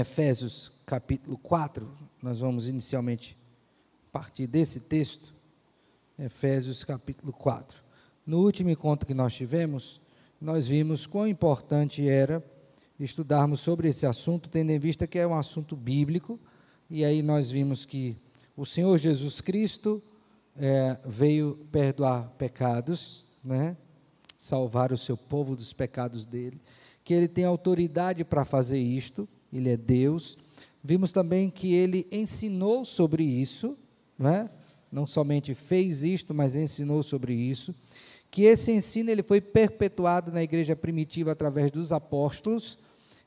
Efésios capítulo 4, nós vamos inicialmente partir desse texto, Efésios capítulo 4. No último encontro que nós tivemos, nós vimos quão importante era estudarmos sobre esse assunto, tendo em vista que é um assunto bíblico, e aí nós vimos que o Senhor Jesus Cristo é, veio perdoar pecados, né? salvar o seu povo dos pecados dele, que ele tem autoridade para fazer isto, ele é Deus. Vimos também que ele ensinou sobre isso, né? não somente fez isto, mas ensinou sobre isso, que esse ensino ele foi perpetuado na igreja primitiva através dos apóstolos.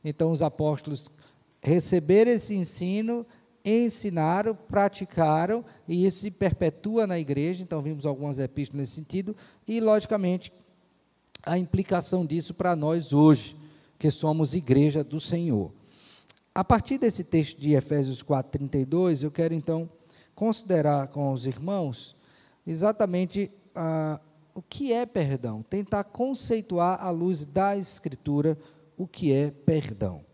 Então os apóstolos receberam esse ensino, ensinaram, praticaram, e isso se perpetua na igreja. Então vimos algumas epístolas nesse sentido, e logicamente a implicação disso para nós hoje, que somos igreja do Senhor. A partir desse texto de Efésios 4:32, eu quero então considerar com os irmãos exatamente ah, o que é perdão, tentar conceituar à luz da Escritura o que é perdão.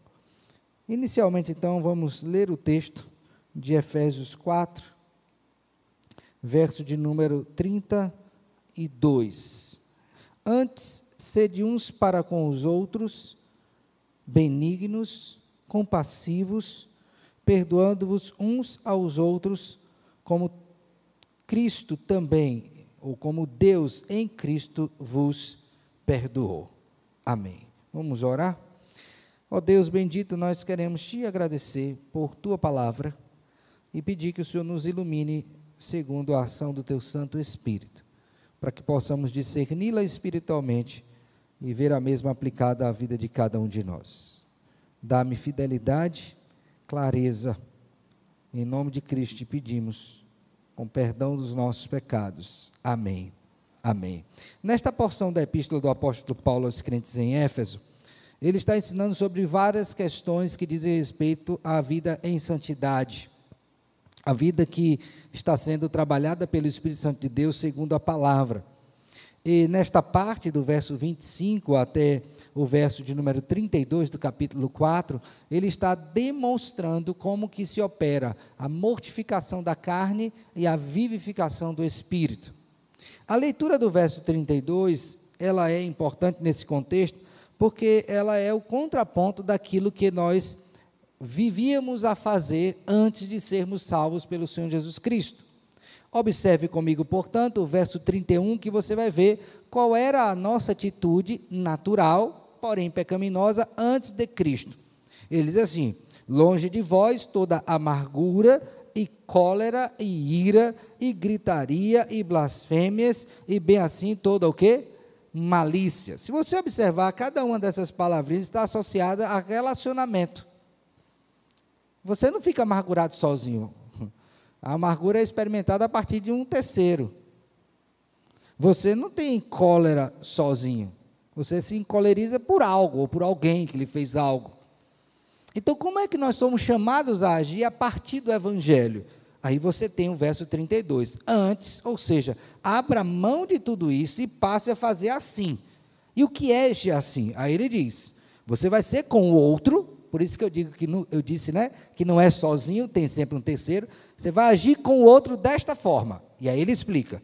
Inicialmente, então, vamos ler o texto de Efésios 4, verso de número 32. Antes, sede uns para com os outros, benignos, compassivos, perdoando-vos uns aos outros, como Cristo também, ou como Deus em Cristo vos perdoou. Amém. Vamos orar? Ó oh Deus bendito, nós queremos te agradecer por tua palavra e pedir que o Senhor nos ilumine segundo a ação do teu Santo Espírito, para que possamos discerni-la espiritualmente e ver a mesma aplicada à vida de cada um de nós. Dá-me fidelidade, clareza. Em nome de Cristo te pedimos, com perdão dos nossos pecados. Amém. Amém. Nesta porção da epístola do apóstolo Paulo aos crentes em Éfeso, ele está ensinando sobre várias questões que dizem respeito à vida em santidade, a vida que está sendo trabalhada pelo Espírito Santo de Deus segundo a palavra. E nesta parte do verso 25 até o verso de número 32 do capítulo 4, ele está demonstrando como que se opera a mortificação da carne e a vivificação do espírito. A leitura do verso 32, ela é importante nesse contexto, porque ela é o contraponto daquilo que nós vivíamos a fazer antes de sermos salvos pelo Senhor Jesus Cristo. Observe comigo, portanto, o verso 31, que você vai ver qual era a nossa atitude natural porém pecaminosa, antes de Cristo. Ele diz assim: longe de vós toda amargura e cólera e ira e gritaria e blasfêmias e bem assim toda o que? Malícia. Se você observar, cada uma dessas palavrinhas está associada a relacionamento. Você não fica amargurado sozinho. A amargura é experimentada a partir de um terceiro. Você não tem cólera sozinho. Você se encoleriza por algo ou por alguém que lhe fez algo. Então, como é que nós somos chamados a agir a partir do Evangelho? Aí você tem o verso 32. Antes, ou seja, abra mão de tudo isso e passe a fazer assim. E o que é este assim? Aí ele diz: você vai ser com o outro, por isso que eu digo que eu disse, né, que não é sozinho, tem sempre um terceiro. Você vai agir com o outro desta forma. E aí ele explica: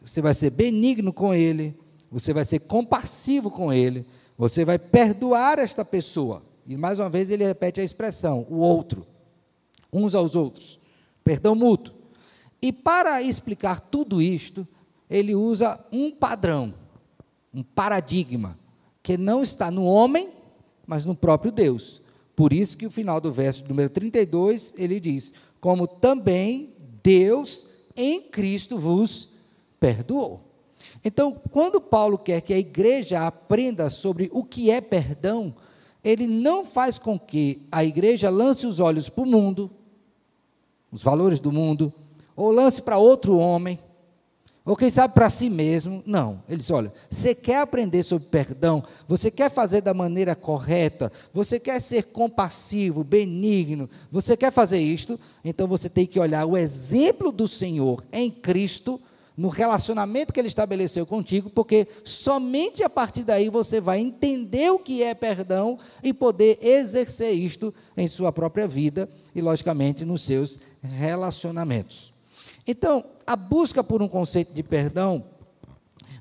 você vai ser benigno com ele, você vai ser compassivo com ele, você vai perdoar esta pessoa. E mais uma vez ele repete a expressão, o outro, uns aos outros, perdão mútuo. E para explicar tudo isto, ele usa um padrão, um paradigma, que não está no homem, mas no próprio Deus. Por isso que o final do verso número 32, ele diz: Como também Deus em Cristo vos perdoou. Então, quando Paulo quer que a igreja aprenda sobre o que é perdão, ele não faz com que a igreja lance os olhos para o mundo, os valores do mundo, ou lance para outro homem, ou quem sabe para si mesmo. Não. Ele diz: olha, você quer aprender sobre perdão, você quer fazer da maneira correta, você quer ser compassivo, benigno, você quer fazer isto, então você tem que olhar o exemplo do Senhor em Cristo no relacionamento que ele estabeleceu contigo, porque somente a partir daí você vai entender o que é perdão e poder exercer isto em sua própria vida e, logicamente, nos seus relacionamentos. Então, a busca por um conceito de perdão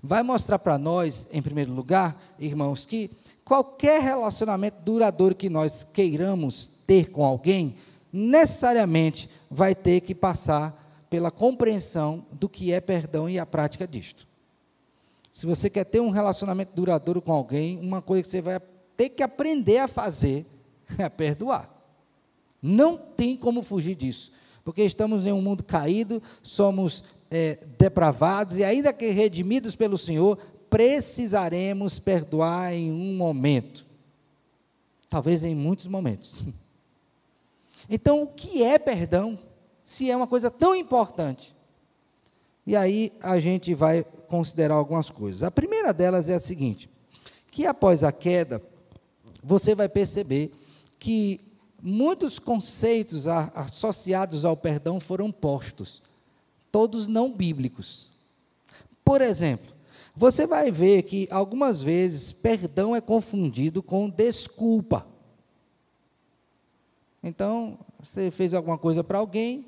vai mostrar para nós, em primeiro lugar, irmãos, que qualquer relacionamento duradouro que nós queiramos ter com alguém, necessariamente vai ter que passar pela compreensão do que é perdão e a prática disto. Se você quer ter um relacionamento duradouro com alguém, uma coisa que você vai ter que aprender a fazer é perdoar. Não tem como fugir disso, porque estamos em um mundo caído, somos é, depravados e, ainda que redimidos pelo Senhor, precisaremos perdoar em um momento, talvez em muitos momentos. Então, o que é perdão? se é uma coisa tão importante? E aí a gente vai considerar algumas coisas. A primeira delas é a seguinte: que após a queda, você vai perceber que muitos conceitos associados ao perdão foram postos, todos não bíblicos. Por exemplo, você vai ver que algumas vezes perdão é confundido com desculpa. Então, você fez alguma coisa para alguém,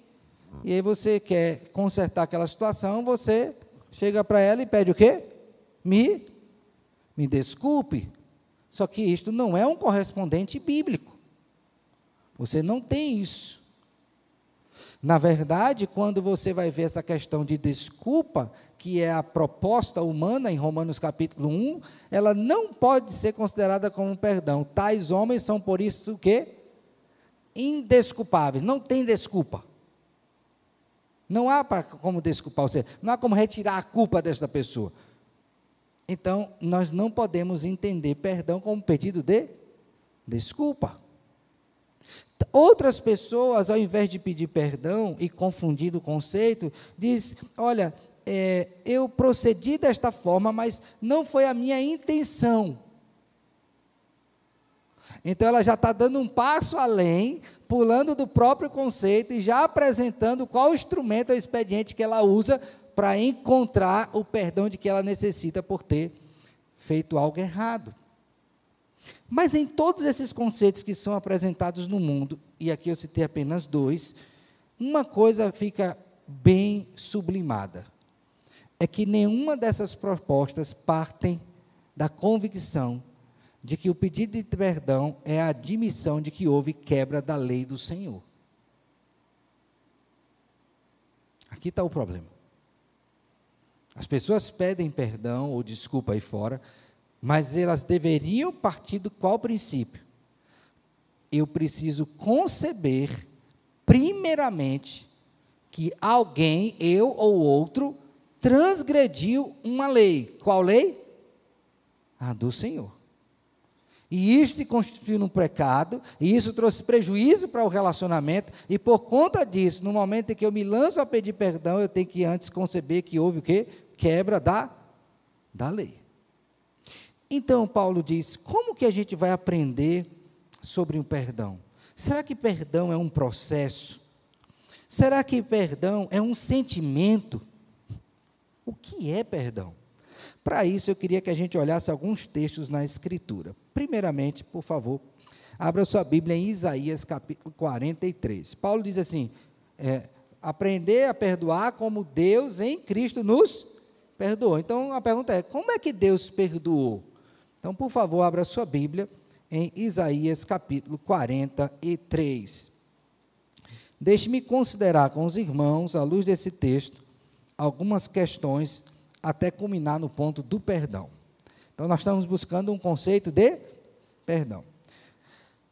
e aí você quer consertar aquela situação, você chega para ela e pede o quê? Me, me desculpe. Só que isto não é um correspondente bíblico. Você não tem isso. Na verdade, quando você vai ver essa questão de desculpa, que é a proposta humana em Romanos capítulo 1, ela não pode ser considerada como perdão. Tais homens são por isso o quê? Indesculpáveis, não tem desculpa. Não há para como desculpar você, não há como retirar a culpa desta pessoa. Então, nós não podemos entender perdão como pedido de desculpa. Outras pessoas, ao invés de pedir perdão e confundir o conceito, diz: olha, é, eu procedi desta forma, mas não foi a minha intenção. Então ela já está dando um passo além, pulando do próprio conceito e já apresentando qual instrumento ou expediente que ela usa para encontrar o perdão de que ela necessita por ter feito algo errado. Mas em todos esses conceitos que são apresentados no mundo, e aqui eu citei apenas dois, uma coisa fica bem sublimada: é que nenhuma dessas propostas partem da convicção de que o pedido de perdão é a admissão de que houve quebra da lei do Senhor. Aqui está o problema. As pessoas pedem perdão ou desculpa aí fora, mas elas deveriam partir do qual princípio? Eu preciso conceber, primeiramente, que alguém, eu ou outro, transgrediu uma lei. Qual lei? A do Senhor. E isso se constituiu num pecado, e isso trouxe prejuízo para o relacionamento, e por conta disso, no momento em que eu me lanço a pedir perdão, eu tenho que antes conceber que houve o quê? Quebra da, da lei. Então, Paulo diz: como que a gente vai aprender sobre o perdão? Será que perdão é um processo? Será que perdão é um sentimento? O que é perdão? Para isso, eu queria que a gente olhasse alguns textos na Escritura. Primeiramente, por favor, abra sua Bíblia em Isaías capítulo 43. Paulo diz assim: é, aprender a perdoar como Deus em Cristo nos perdoou. Então a pergunta é: como é que Deus perdoou? Então, por favor, abra sua Bíblia em Isaías capítulo 43. Deixe-me considerar com os irmãos, à luz desse texto, algumas questões até culminar no ponto do perdão. Então, nós estamos buscando um conceito de perdão.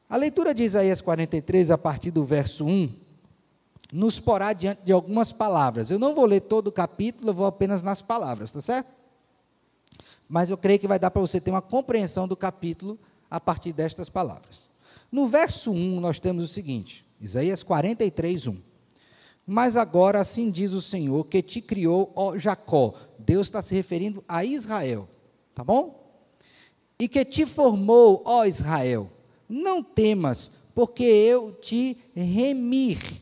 A leitura de Isaías 43, a partir do verso 1, nos porá diante de algumas palavras. Eu não vou ler todo o capítulo, eu vou apenas nas palavras, tá certo? Mas eu creio que vai dar para você ter uma compreensão do capítulo a partir destas palavras. No verso 1, nós temos o seguinte: Isaías 43, 1. Mas agora assim diz o Senhor que te criou, ó Jacó. Deus está se referindo a Israel, tá bom? E que te formou, ó Israel. Não temas, porque eu te remir,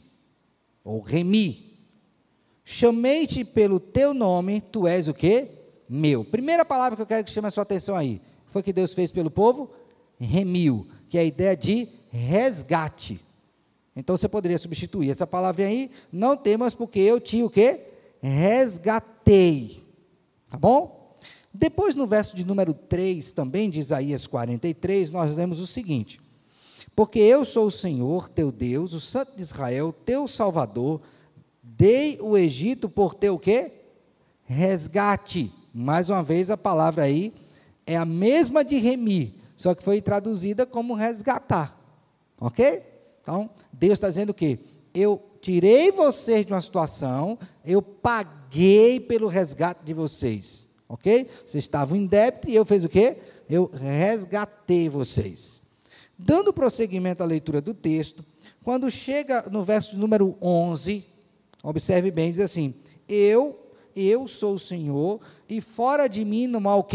ou remi. Chamei-te pelo teu nome, tu és o quê? Meu. Primeira palavra que eu quero que chame a sua atenção aí. Foi que Deus fez pelo povo? Remiu, que é a ideia de resgate. Então você poderia substituir essa palavra aí, não temas porque eu te o quê? Resgatei. Tá bom? Depois no verso de número 3, também de Isaías 43, nós lemos o seguinte: Porque eu sou o Senhor, teu Deus, o Santo de Israel, teu Salvador, dei o Egito por teu quê? Resgate. Mais uma vez a palavra aí é a mesma de remir, só que foi traduzida como resgatar. Ok? Então, Deus está dizendo o quê? Eu tirei vocês de uma situação, eu paguei pelo resgate de vocês. Ok? Vocês estavam em débito e eu fiz o quê? Eu resgatei vocês. Dando prosseguimento à leitura do texto, quando chega no verso número 11, observe bem, diz assim: Eu, eu sou o Senhor, e fora de mim não há o?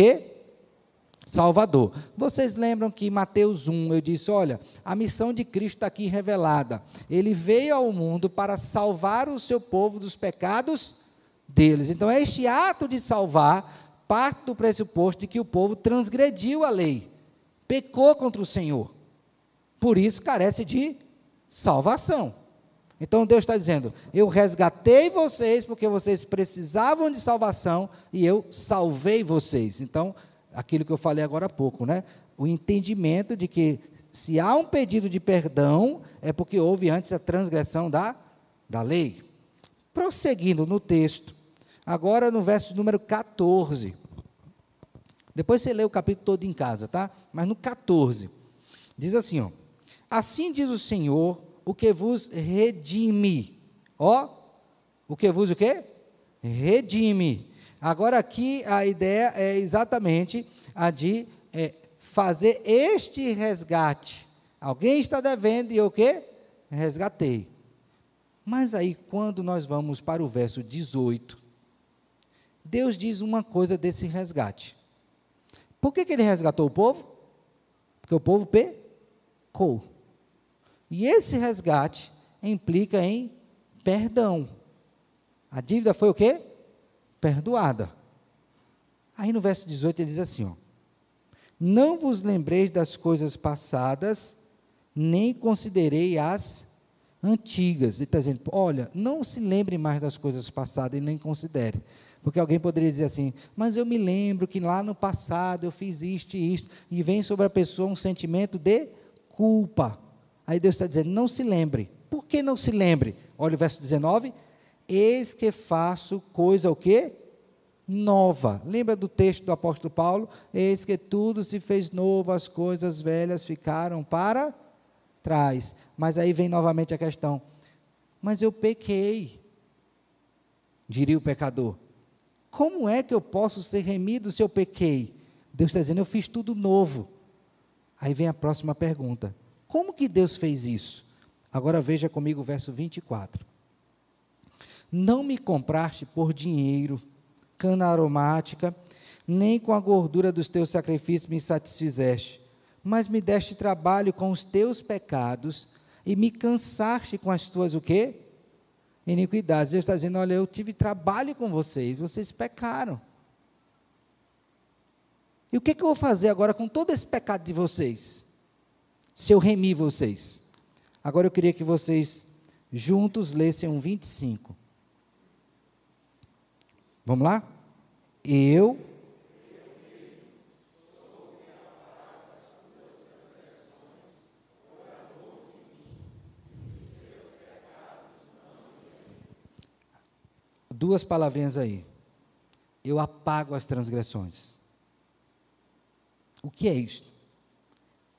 Salvador. Vocês lembram que em Mateus 1 eu disse: olha, a missão de Cristo está aqui revelada. Ele veio ao mundo para salvar o seu povo dos pecados deles. Então, este ato de salvar parte do pressuposto de que o povo transgrediu a lei, pecou contra o Senhor. Por isso carece de salvação. Então Deus está dizendo: Eu resgatei vocês porque vocês precisavam de salvação e eu salvei vocês. Então aquilo que eu falei agora há pouco, né? O entendimento de que se há um pedido de perdão, é porque houve antes a transgressão da, da lei. Prosseguindo no texto, agora no verso número 14. Depois você lê o capítulo todo em casa, tá? Mas no 14, diz assim, ó. Assim diz o Senhor, o que vos redime. Ó, o que vos o quê? Redime Agora, aqui a ideia é exatamente a de é, fazer este resgate. Alguém está devendo e eu o quê? Resgatei. Mas aí, quando nós vamos para o verso 18, Deus diz uma coisa desse resgate. Por que, que ele resgatou o povo? Porque o povo pecou. E esse resgate implica em perdão. A dívida foi o quê? perdoada. Aí no verso 18 ele diz assim: ó, Não vos lembreis das coisas passadas, nem considerei as antigas. Ele está dizendo: olha, não se lembre mais das coisas passadas e nem considere. Porque alguém poderia dizer assim, mas eu me lembro que lá no passado eu fiz isto e isto, e vem sobre a pessoa um sentimento de culpa. Aí Deus está dizendo, não se lembre. Por que não se lembre? Olha o verso 19, eis que faço coisa o quê? Nova. Lembra do texto do apóstolo Paulo? Eis que tudo se fez novo, as coisas velhas ficaram para trás. Mas aí vem novamente a questão: mas eu pequei, diria o pecador. Como é que eu posso ser remido se eu pequei? Deus está dizendo, eu fiz tudo novo. Aí vem a próxima pergunta: como que Deus fez isso? Agora veja comigo o verso 24. Não me compraste por dinheiro, cana aromática, nem com a gordura dos teus sacrifícios me satisfizeste, mas me deste trabalho com os teus pecados e me cansaste com as tuas o quê? Iniquidades. Deus está dizendo, olha, eu tive trabalho com vocês, vocês pecaram. E o que, que eu vou fazer agora com todo esse pecado de vocês? Se eu remir vocês. Agora eu queria que vocês juntos lessem um 25. Vamos lá? Eu. Duas palavrinhas aí. Eu apago as transgressões. O que é isso?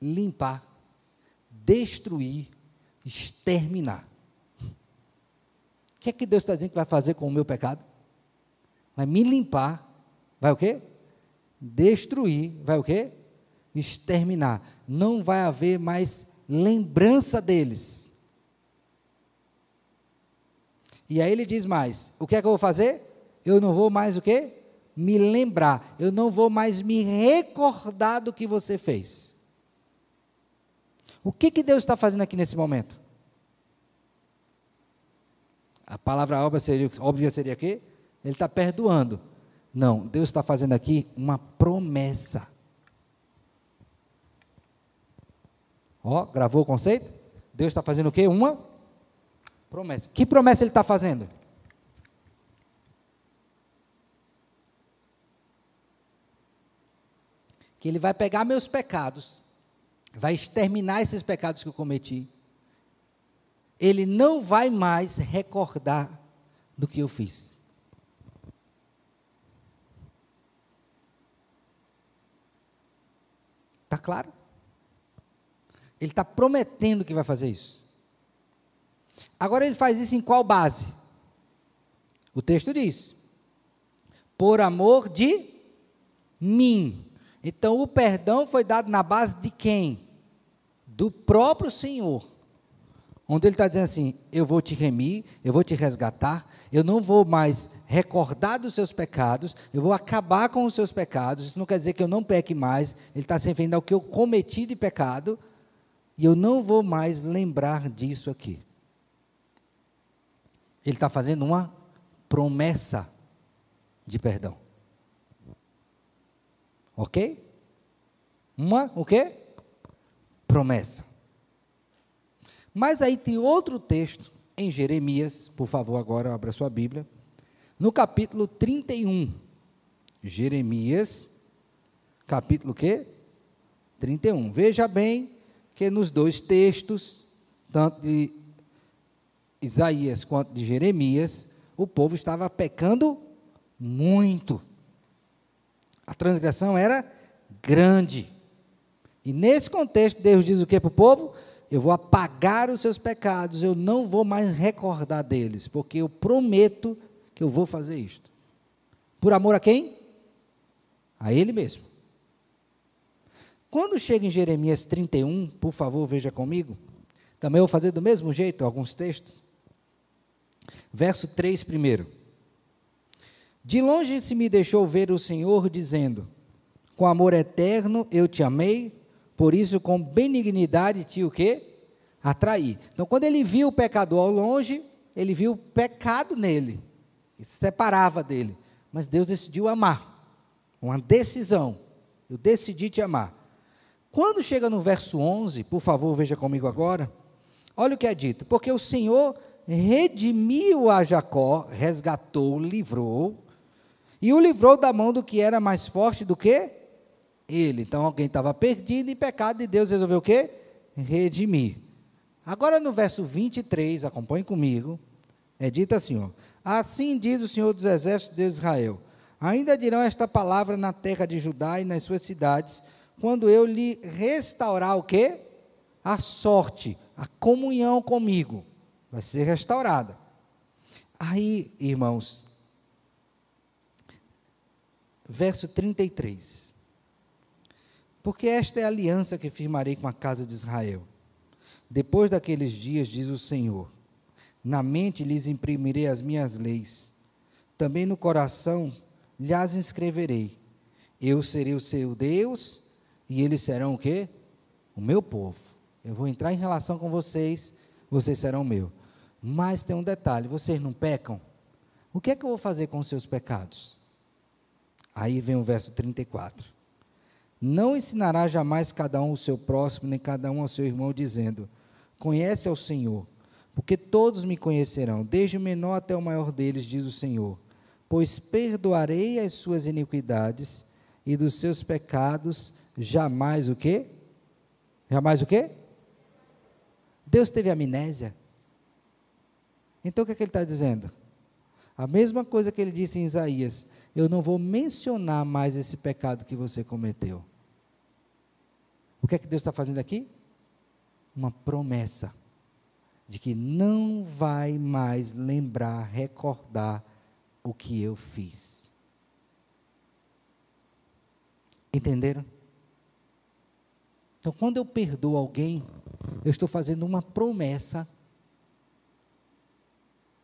Limpar, destruir, exterminar. O que é que Deus está dizendo que vai fazer com o meu pecado? vai me limpar, vai o quê? Destruir, vai o quê? Exterminar. Não vai haver mais lembrança deles. E aí ele diz mais: o que é que eu vou fazer? Eu não vou mais o quê? Me lembrar. Eu não vou mais me recordar do que você fez. O que, que Deus está fazendo aqui nesse momento? A palavra óbvia seria, óbvia seria o quê? Ele está perdoando. Não, Deus está fazendo aqui uma promessa. Ó, gravou o conceito? Deus está fazendo o quê? Uma promessa. Que promessa ele está fazendo? Que ele vai pegar meus pecados, vai exterminar esses pecados que eu cometi. Ele não vai mais recordar do que eu fiz. Está claro? Ele está prometendo que vai fazer isso. Agora ele faz isso em qual base? O texto diz: por amor de mim. Então o perdão foi dado na base de quem? Do próprio Senhor. Onde ele está dizendo assim: eu vou te remir, eu vou te resgatar, eu não vou mais recordar dos seus pecados, eu vou acabar com os seus pecados. Isso não quer dizer que eu não peque mais, ele está se referindo ao que eu cometi de pecado, e eu não vou mais lembrar disso aqui. Ele está fazendo uma promessa de perdão. Ok? Uma, o quê? Promessa. Mas aí tem outro texto em Jeremias, por favor, agora abra sua Bíblia, no capítulo 31. Jeremias, capítulo quê? 31. Veja bem que nos dois textos, tanto de Isaías quanto de Jeremias, o povo estava pecando muito. Transgressão era grande. E nesse contexto, Deus diz o que para o povo? eu vou apagar os seus pecados, eu não vou mais recordar deles, porque eu prometo que eu vou fazer isto. Por amor a quem? A Ele mesmo. Quando chega em Jeremias 31, por favor, veja comigo. Também vou fazer do mesmo jeito alguns textos. Verso 3 primeiro. De longe se me deixou ver o Senhor dizendo: Com amor eterno eu te amei, por isso, com benignidade, tinha o quê? Atrair. Então, quando ele viu o pecador ao longe, ele viu o pecado nele, e se separava dele. Mas Deus decidiu amar. Uma decisão. Eu decidi te amar. Quando chega no verso 11, por favor, veja comigo agora. Olha o que é dito: Porque o Senhor redimiu a Jacó, resgatou, livrou, e o livrou da mão do que era mais forte do que ele. Então alguém estava perdido em pecado e Deus resolveu o quê? Redimir. Agora no verso 23, acompanhe comigo, é dito assim: ó, Assim diz o Senhor dos Exércitos de Israel: Ainda dirão esta palavra na terra de Judá e nas suas cidades, quando eu lhe restaurar o quê? A sorte, a comunhão comigo. Vai ser restaurada. Aí, irmãos, verso 33. Porque esta é a aliança que firmarei com a casa de Israel. Depois daqueles dias, diz o Senhor, na mente lhes imprimirei as minhas leis, também no coração lhes inscreverei. Eu serei o seu Deus e eles serão o quê? O meu povo. Eu vou entrar em relação com vocês, vocês serão meu. Mas tem um detalhe: vocês não pecam? O que é que eu vou fazer com os seus pecados? Aí vem o verso 34. Não ensinará jamais cada um o seu próximo, nem cada um ao seu irmão, dizendo: Conhece ao Senhor, porque todos me conhecerão, desde o menor até o maior deles, diz o Senhor. Pois perdoarei as suas iniquidades e dos seus pecados jamais o quê? Jamais o quê? Deus teve amnésia. Então o que, é que ele está dizendo? A mesma coisa que ele disse em Isaías: Eu não vou mencionar mais esse pecado que você cometeu. O que é que Deus está fazendo aqui? Uma promessa de que não vai mais lembrar, recordar o que eu fiz. Entenderam? Então, quando eu perdoo alguém, eu estou fazendo uma promessa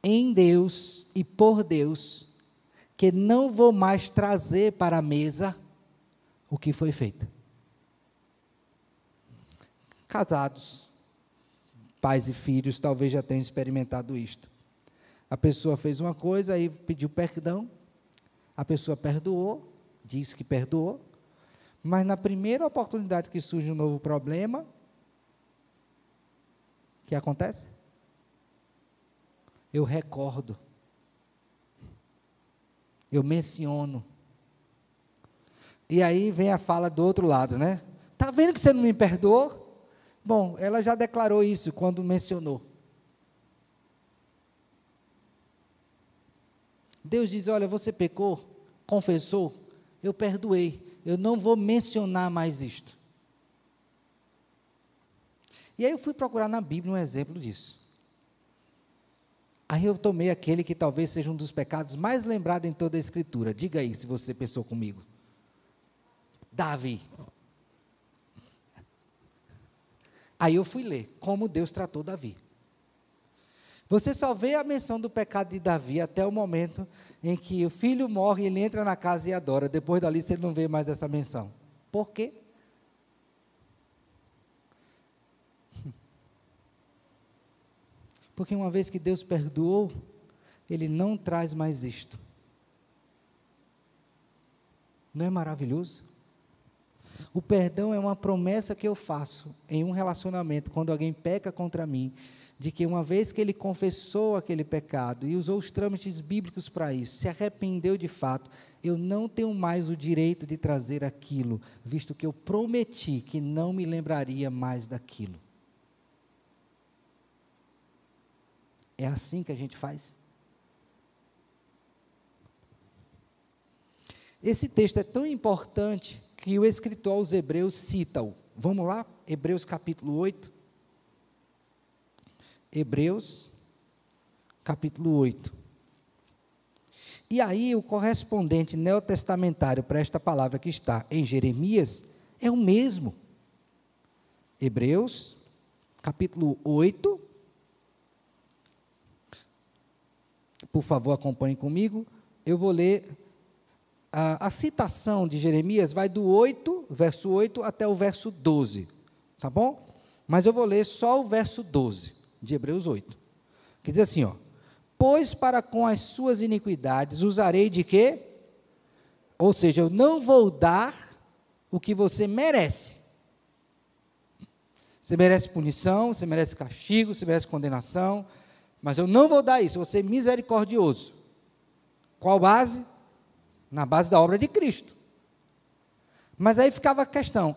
em Deus e por Deus, que não vou mais trazer para a mesa o que foi feito casados, pais e filhos, talvez já tenham experimentado isto. A pessoa fez uma coisa, aí pediu perdão, a pessoa perdoou, disse que perdoou, mas na primeira oportunidade que surge um novo problema, o que acontece? Eu recordo, eu menciono. E aí vem a fala do outro lado, né? Tá vendo que você não me perdoou? Bom, ela já declarou isso quando mencionou. Deus diz: Olha, você pecou, confessou, eu perdoei, eu não vou mencionar mais isto. E aí eu fui procurar na Bíblia um exemplo disso. Aí eu tomei aquele que talvez seja um dos pecados mais lembrados em toda a Escritura. Diga aí se você pensou comigo. Davi. Aí eu fui ler como Deus tratou Davi. Você só vê a menção do pecado de Davi até o momento em que o filho morre ele entra na casa e adora. Depois dali você não vê mais essa menção. Por quê? Porque uma vez que Deus perdoou, Ele não traz mais isto. Não é maravilhoso? O perdão é uma promessa que eu faço em um relacionamento, quando alguém peca contra mim, de que uma vez que ele confessou aquele pecado e usou os trâmites bíblicos para isso, se arrependeu de fato, eu não tenho mais o direito de trazer aquilo, visto que eu prometi que não me lembraria mais daquilo. É assim que a gente faz? Esse texto é tão importante que o escritor aos Hebreus cita-o. Vamos lá? Hebreus capítulo 8. Hebreus capítulo 8. E aí o correspondente neotestamentário para esta palavra que está em Jeremias é o mesmo. Hebreus capítulo 8. Por favor, acompanhe comigo. Eu vou ler a, a, citação de Jeremias vai do 8, verso 8 até o verso 12, tá bom? Mas eu vou ler só o verso 12 de Hebreus 8. Que diz assim, ó: "Pois para com as suas iniquidades usarei de quê? Ou seja, eu não vou dar o que você merece. Você merece punição, você merece castigo, você merece condenação, mas eu não vou dar isso, vou ser misericordioso. Qual base? na base da obra de Cristo. Mas aí ficava a questão: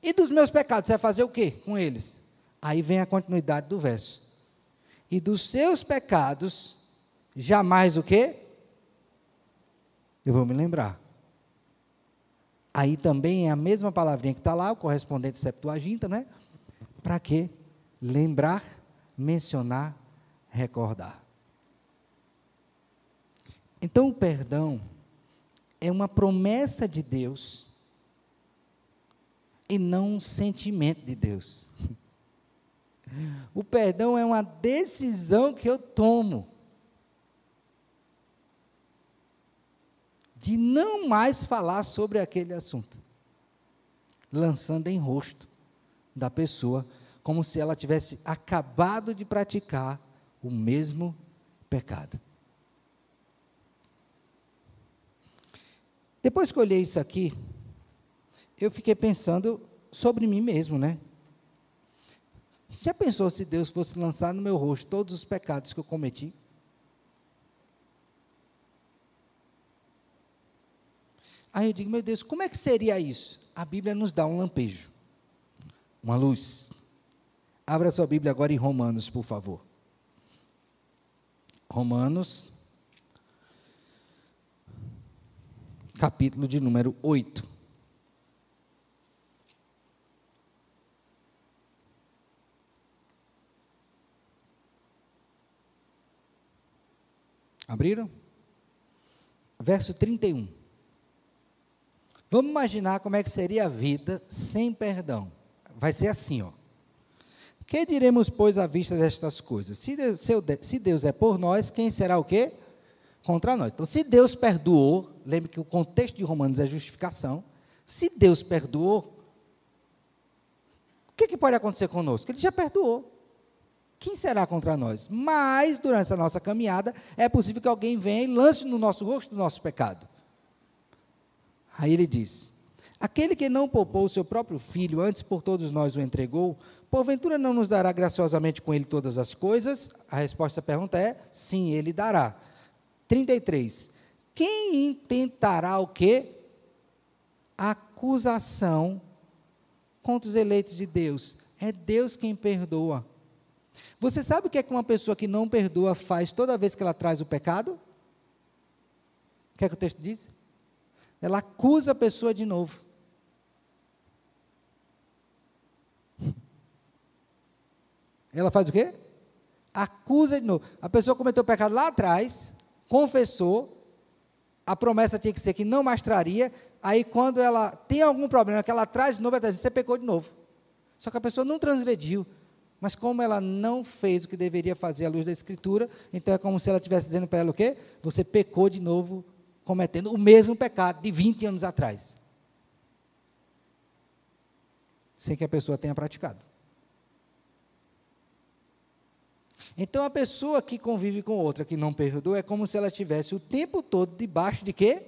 e dos meus pecados, você vai fazer o quê com eles? Aí vem a continuidade do verso. E dos seus pecados, jamais o quê? Eu vou me lembrar. Aí também é a mesma palavrinha que está lá, o correspondente Septuaginta, né? Para quê? Lembrar, mencionar, recordar. Então o perdão é uma promessa de Deus e não um sentimento de Deus. O perdão é uma decisão que eu tomo de não mais falar sobre aquele assunto, lançando em rosto da pessoa como se ela tivesse acabado de praticar o mesmo pecado. Depois que eu olhei isso aqui, eu fiquei pensando sobre mim mesmo, né? Você já pensou se Deus fosse lançar no meu rosto todos os pecados que eu cometi? Aí eu digo, meu Deus, como é que seria isso? A Bíblia nos dá um lampejo, uma luz. Abra sua Bíblia agora em Romanos, por favor. Romanos capítulo de número 8. Abriram? Verso 31. Vamos imaginar como é que seria a vida sem perdão. Vai ser assim, ó. Que diremos, pois, à vista destas coisas? Se Deus, se Deus é por nós, quem será o quê? contra nós. Então, se Deus perdoou, lembre que o contexto de Romanos é justificação. Se Deus perdoou, o que, que pode acontecer conosco? Ele já perdoou. quem será contra nós? Mas, durante essa nossa caminhada, é possível que alguém venha e lance no nosso rosto o nosso pecado. Aí ele diz: Aquele que não poupou o seu próprio filho, antes por todos nós o entregou, porventura não nos dará graciosamente com ele todas as coisas? A resposta à pergunta é: sim, ele dará. 33. Quem intentará o quê? Acusação contra os eleitos de Deus. É Deus quem perdoa. Você sabe o que é que uma pessoa que não perdoa faz toda vez que ela traz o pecado? O que é que o texto diz? Ela acusa a pessoa de novo. Ela faz o quê? Acusa de novo. A pessoa cometeu o pecado lá atrás, confessou, a promessa tinha que ser que não mais traria, aí quando ela tem algum problema que ela traz de novo, você pecou de novo. Só que a pessoa não transgrediu, mas como ela não fez o que deveria fazer à luz da Escritura, então é como se ela estivesse dizendo para ela o quê? Você pecou de novo, cometendo o mesmo pecado de 20 anos atrás. Sem que a pessoa tenha praticado. Então a pessoa que convive com outra que não perdoa é como se ela tivesse o tempo todo debaixo de quê?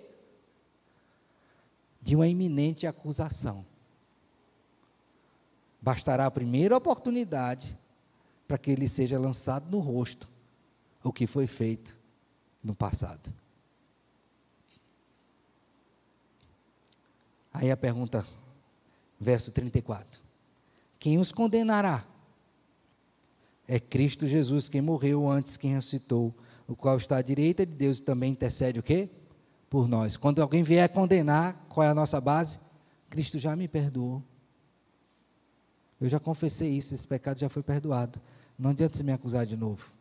De uma iminente acusação. Bastará a primeira oportunidade para que ele seja lançado no rosto o que foi feito no passado. Aí a pergunta, verso 34: Quem os condenará? É Cristo Jesus quem morreu antes quem ressuscitou, o qual está à direita de Deus e também intercede o quê? Por nós. Quando alguém vier condenar, qual é a nossa base? Cristo já me perdoou. Eu já confessei isso, esse pecado já foi perdoado. Não adianta você me acusar de novo.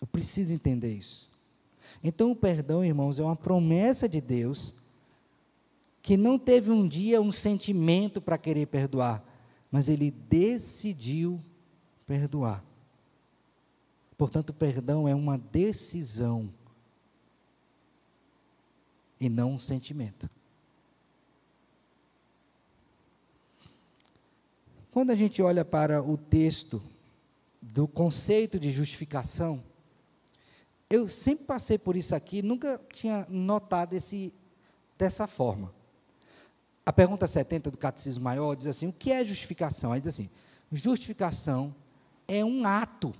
Eu preciso entender isso. Então, o perdão, irmãos, é uma promessa de Deus que não teve um dia um sentimento para querer perdoar, mas ele decidiu perdoar. Portanto, perdão é uma decisão e não um sentimento. Quando a gente olha para o texto do conceito de justificação, eu sempre passei por isso aqui, nunca tinha notado esse, dessa forma. A pergunta 70 do Catecismo Maior diz assim: o que é justificação? Aí diz assim: justificação é um ato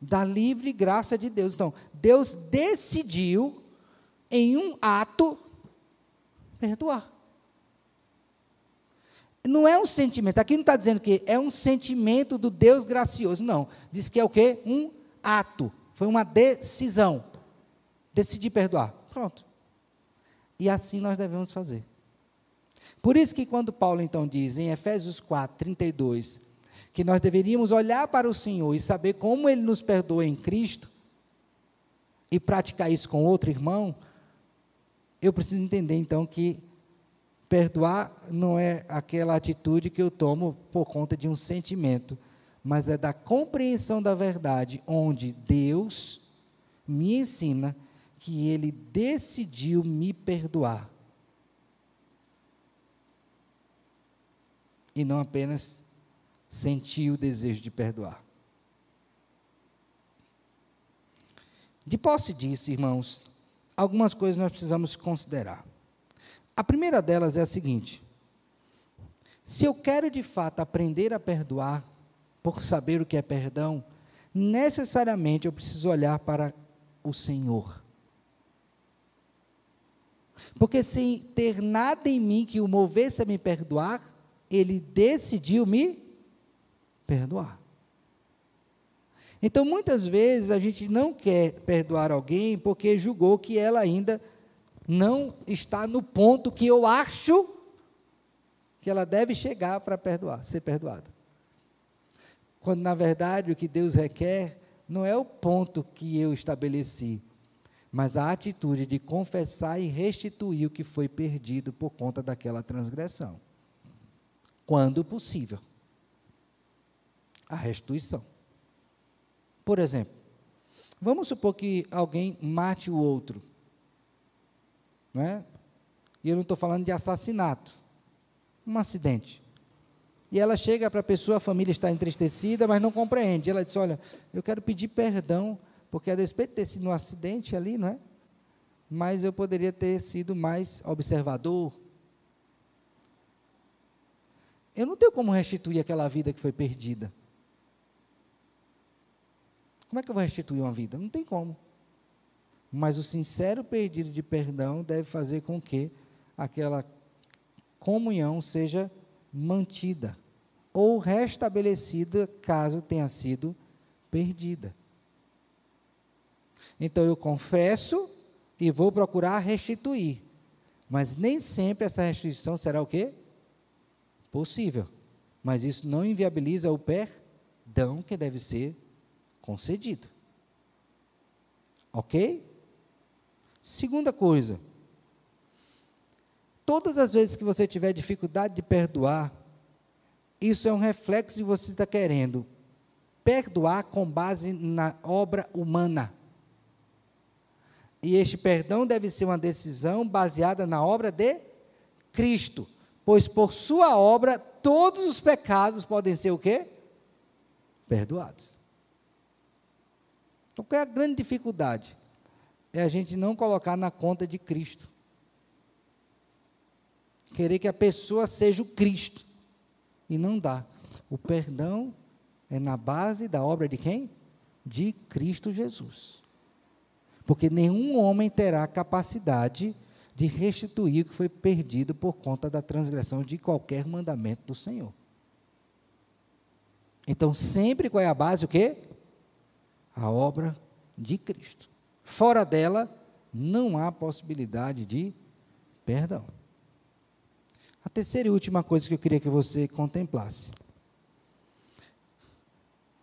da livre graça de Deus. Então, Deus decidiu, em um ato, perdoar. Não é um sentimento, aqui não está dizendo que é um sentimento do Deus gracioso, não. Diz que é o quê? Um ato. Foi uma decisão. Decidi perdoar. Pronto. E assim nós devemos fazer. Por isso que quando Paulo então diz em Efésios 4, 32, que nós deveríamos olhar para o Senhor e saber como Ele nos perdoa em Cristo, e praticar isso com outro irmão, eu preciso entender então que Perdoar não é aquela atitude que eu tomo por conta de um sentimento, mas é da compreensão da verdade, onde Deus me ensina que Ele decidiu me perdoar. E não apenas sentir o desejo de perdoar. De posse disso, irmãos, algumas coisas nós precisamos considerar. A primeira delas é a seguinte: se eu quero de fato aprender a perdoar, por saber o que é perdão, necessariamente eu preciso olhar para o Senhor. Porque sem ter nada em mim que o movesse a me perdoar, ele decidiu me perdoar. Então, muitas vezes a gente não quer perdoar alguém porque julgou que ela ainda não está no ponto que eu acho que ela deve chegar para perdoar, ser perdoada. Quando na verdade o que Deus requer não é o ponto que eu estabeleci, mas a atitude de confessar e restituir o que foi perdido por conta daquela transgressão. Quando possível. A restituição. Por exemplo, vamos supor que alguém mate o outro. Não é? E eu não estou falando de assassinato. Um acidente. E ela chega para a pessoa, a família está entristecida, mas não compreende. Ela diz: Olha, eu quero pedir perdão, porque a despeito de ter sido um acidente ali, não é? Mas eu poderia ter sido mais observador. Eu não tenho como restituir aquela vida que foi perdida. Como é que eu vou restituir uma vida? Não tem como. Mas o sincero pedido de perdão deve fazer com que aquela comunhão seja mantida ou restabelecida caso tenha sido perdida. Então eu confesso e vou procurar restituir. Mas nem sempre essa restituição será o quê? Possível. Mas isso não inviabiliza o perdão que deve ser concedido. Ok? Segunda coisa. Todas as vezes que você tiver dificuldade de perdoar, isso é um reflexo de você estar querendo perdoar com base na obra humana. E este perdão deve ser uma decisão baseada na obra de Cristo, pois por sua obra todos os pecados podem ser o quê? Perdoados. Então, qual é a grande dificuldade? É a gente não colocar na conta de Cristo. Querer que a pessoa seja o Cristo. E não dá. O perdão é na base da obra de quem? De Cristo Jesus. Porque nenhum homem terá capacidade de restituir o que foi perdido por conta da transgressão de qualquer mandamento do Senhor. Então, sempre qual é a base? O quê? A obra de Cristo. Fora dela, não há possibilidade de perdão. A terceira e última coisa que eu queria que você contemplasse.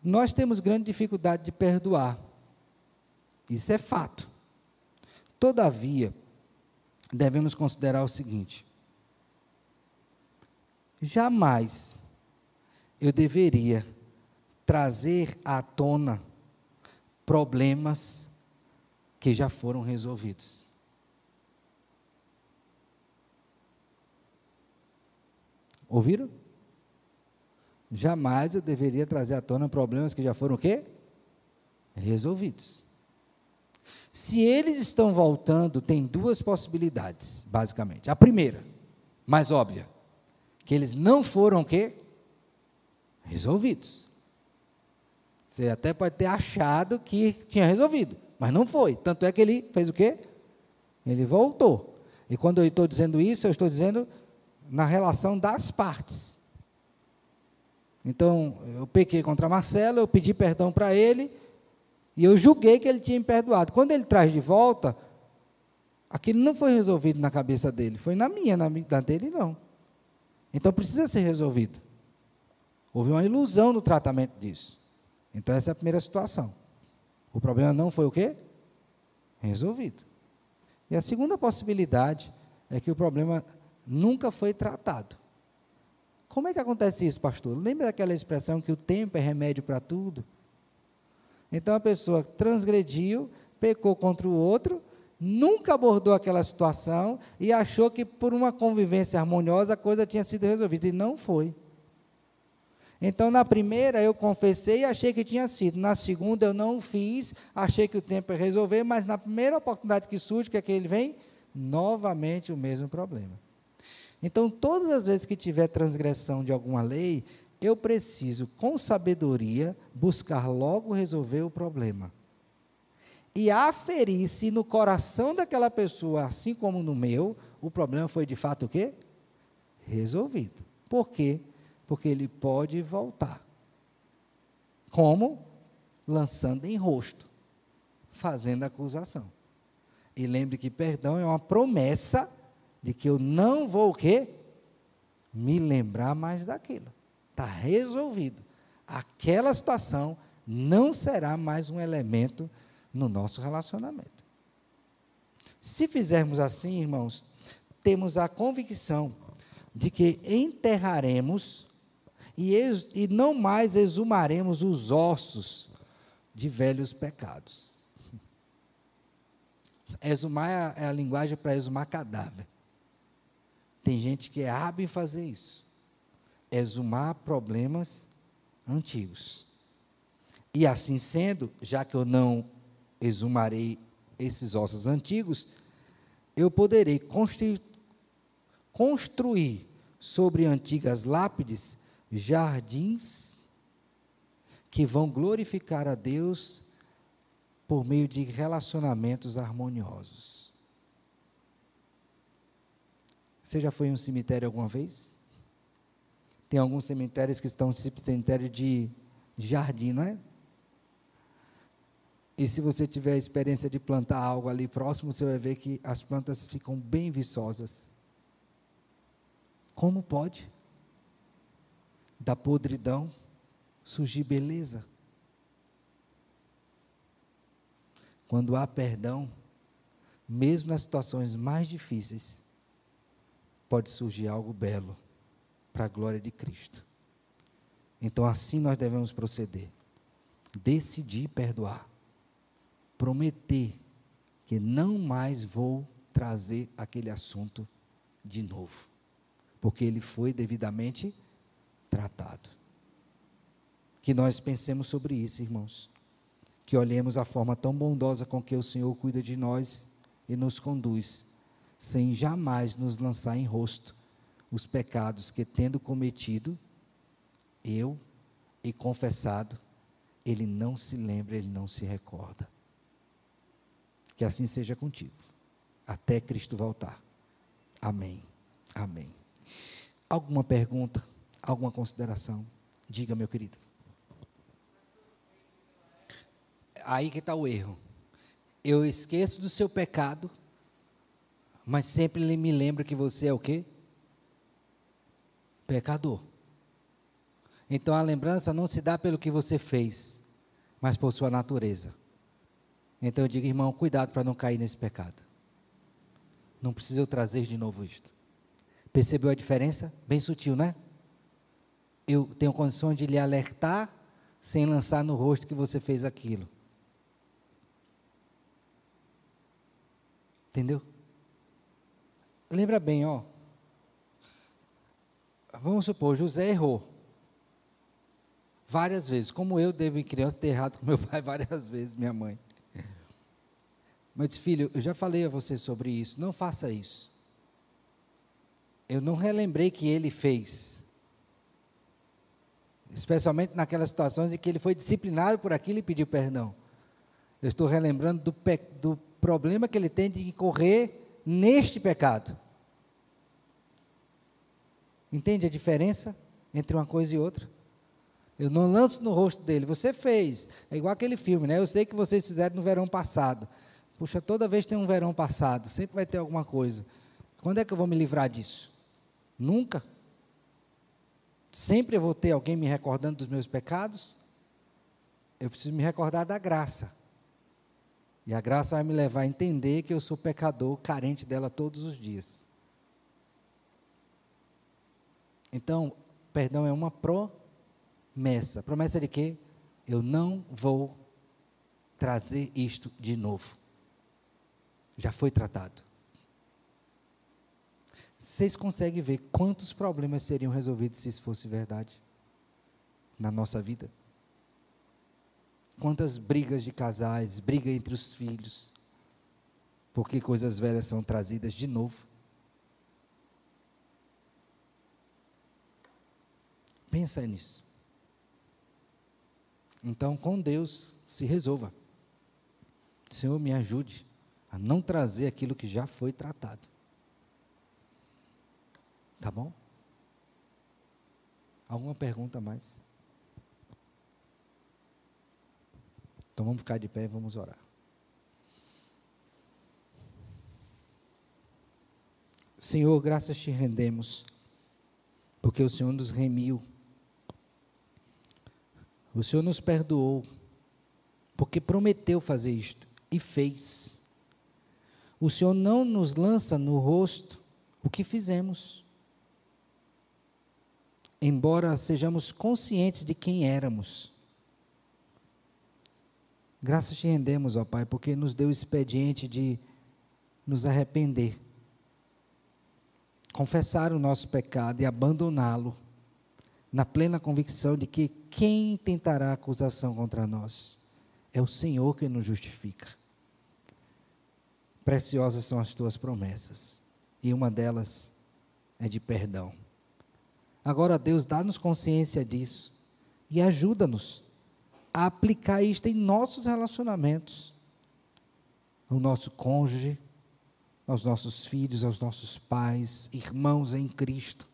Nós temos grande dificuldade de perdoar. Isso é fato. Todavia, devemos considerar o seguinte: jamais eu deveria trazer à tona problemas que já foram resolvidos. Ouviram? Jamais eu deveria trazer à tona problemas que já foram o quê? Resolvidos. Se eles estão voltando, tem duas possibilidades, basicamente. A primeira, mais óbvia, que eles não foram quê? Resolvidos. Você até pode ter achado que tinha resolvido, mas não foi. Tanto é que ele fez o quê? Ele voltou. E quando eu estou dizendo isso, eu estou dizendo na relação das partes. Então, eu pequei contra Marcelo, eu pedi perdão para ele, e eu julguei que ele tinha me perdoado. Quando ele traz de volta, aquilo não foi resolvido na cabeça dele, foi na minha, na, na dele não. Então precisa ser resolvido. Houve uma ilusão no tratamento disso. Então essa é a primeira situação. O problema não foi o quê? Resolvido. E a segunda possibilidade é que o problema nunca foi tratado. Como é que acontece isso, pastor? Lembra daquela expressão que o tempo é remédio para tudo? Então a pessoa transgrediu, pecou contra o outro, nunca abordou aquela situação e achou que por uma convivência harmoniosa a coisa tinha sido resolvida. E não foi. Então, na primeira eu confessei e achei que tinha sido. Na segunda eu não fiz, achei que o tempo ia resolver, mas na primeira oportunidade que surge, que é que ele vem? Novamente o mesmo problema. Então, todas as vezes que tiver transgressão de alguma lei, eu preciso, com sabedoria, buscar logo resolver o problema. E aferir se no coração daquela pessoa, assim como no meu, o problema foi de fato o quê? Resolvido. Por quê? Porque ele pode voltar. Como? Lançando em rosto, fazendo acusação. E lembre que perdão é uma promessa de que eu não vou o quê? Me lembrar mais daquilo. Está resolvido. Aquela situação não será mais um elemento no nosso relacionamento. Se fizermos assim, irmãos, temos a convicção de que enterraremos e, e não mais exumaremos os ossos de velhos pecados. Exumar é a, é a linguagem para exumar cadáver. Tem gente que é hábil em fazer isso. Exumar problemas antigos. E assim sendo, já que eu não exumarei esses ossos antigos, eu poderei construir, construir sobre antigas lápides jardins que vão glorificar a Deus por meio de relacionamentos harmoniosos. Você já foi em um cemitério alguma vez? Tem alguns cemitérios que estão cemitério de jardim, não é? E se você tiver a experiência de plantar algo ali próximo, você vai ver que as plantas ficam bem viçosas. Como pode? Da podridão surgir beleza. Quando há perdão, mesmo nas situações mais difíceis, pode surgir algo belo para a glória de Cristo. Então, assim nós devemos proceder. Decidir perdoar. Prometer que não mais vou trazer aquele assunto de novo, porque ele foi devidamente tratado. Que nós pensemos sobre isso, irmãos. Que olhemos a forma tão bondosa com que o Senhor cuida de nós e nos conduz, sem jamais nos lançar em rosto os pecados que, tendo cometido, eu e confessado, ele não se lembra, ele não se recorda. Que assim seja contigo, até Cristo voltar. Amém. Amém. Alguma pergunta, alguma consideração? Diga, meu querido. Aí que está o erro. Eu esqueço do seu pecado, mas sempre me lembro que você é o quê? Pecador. Então a lembrança não se dá pelo que você fez, mas por sua natureza. Então eu digo, irmão, cuidado para não cair nesse pecado. Não precisa eu trazer de novo isto. Percebeu a diferença? Bem sutil, né? Eu tenho condições de lhe alertar sem lançar no rosto que você fez aquilo. Entendeu? Lembra bem, ó vamos supor, José errou. Várias vezes, como eu devo em criança ter errado com meu pai várias vezes, minha mãe. Mas filho, eu já falei a você sobre isso, não faça isso. Eu não relembrei que ele fez. Especialmente naquelas situações em que ele foi disciplinado por aquilo e pediu perdão. Eu estou relembrando do, do problema que ele tem de incorrer neste pecado. Entende a diferença entre uma coisa e outra? Eu não lanço no rosto dele, você fez. É igual aquele filme, né? Eu sei que vocês fizeram no verão passado. Puxa, toda vez tem um verão passado, sempre vai ter alguma coisa. Quando é que eu vou me livrar disso? Nunca. Sempre eu vou ter alguém me recordando dos meus pecados. Eu preciso me recordar da graça. E a graça vai me levar a entender que eu sou pecador, carente dela todos os dias. Então, perdão é uma promessa. Promessa de quê? Eu não vou trazer isto de novo. Já foi tratado. Vocês conseguem ver quantos problemas seriam resolvidos se isso fosse verdade na nossa vida? Quantas brigas de casais, briga entre os filhos, porque coisas velhas são trazidas de novo. Pensa nisso. Então, com Deus, se resolva. Senhor, me ajude a não trazer aquilo que já foi tratado. Tá bom? Alguma pergunta mais? Então vamos ficar de pé e vamos orar. Senhor, graças te rendemos, porque o Senhor nos remiu o Senhor nos perdoou, porque prometeu fazer isto e fez. O Senhor não nos lança no rosto o que fizemos. Embora sejamos conscientes de quem éramos. Graças te rendemos, ó Pai, porque nos deu o expediente de nos arrepender, confessar o nosso pecado e abandoná-lo na plena convicção de que quem tentará acusação contra nós é o Senhor que nos justifica. Preciosas são as tuas promessas, e uma delas é de perdão. Agora, Deus, dá-nos consciência disso e ajuda-nos a aplicar isto em nossos relacionamentos, ao nosso cônjuge, aos nossos filhos, aos nossos pais, irmãos em Cristo,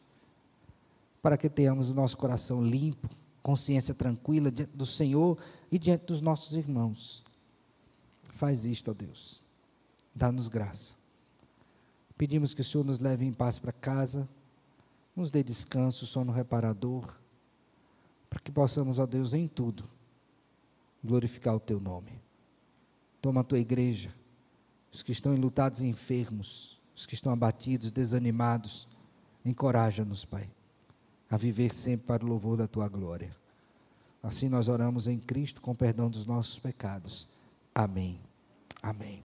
para que tenhamos o nosso coração limpo, consciência tranquila diante do Senhor e diante dos nossos irmãos. Faz isto, ó Deus. Dá-nos graça. Pedimos que o Senhor nos leve em paz para casa, nos dê descanso, sono reparador, para que possamos, ó Deus, em tudo, glorificar o Teu nome. Toma a Tua igreja, os que estão enlutados e enfermos, os que estão abatidos, desanimados, encoraja-nos, Pai, a viver sempre para o louvor da Tua glória. Assim nós oramos em Cristo com perdão dos nossos pecados. Amém. Amém.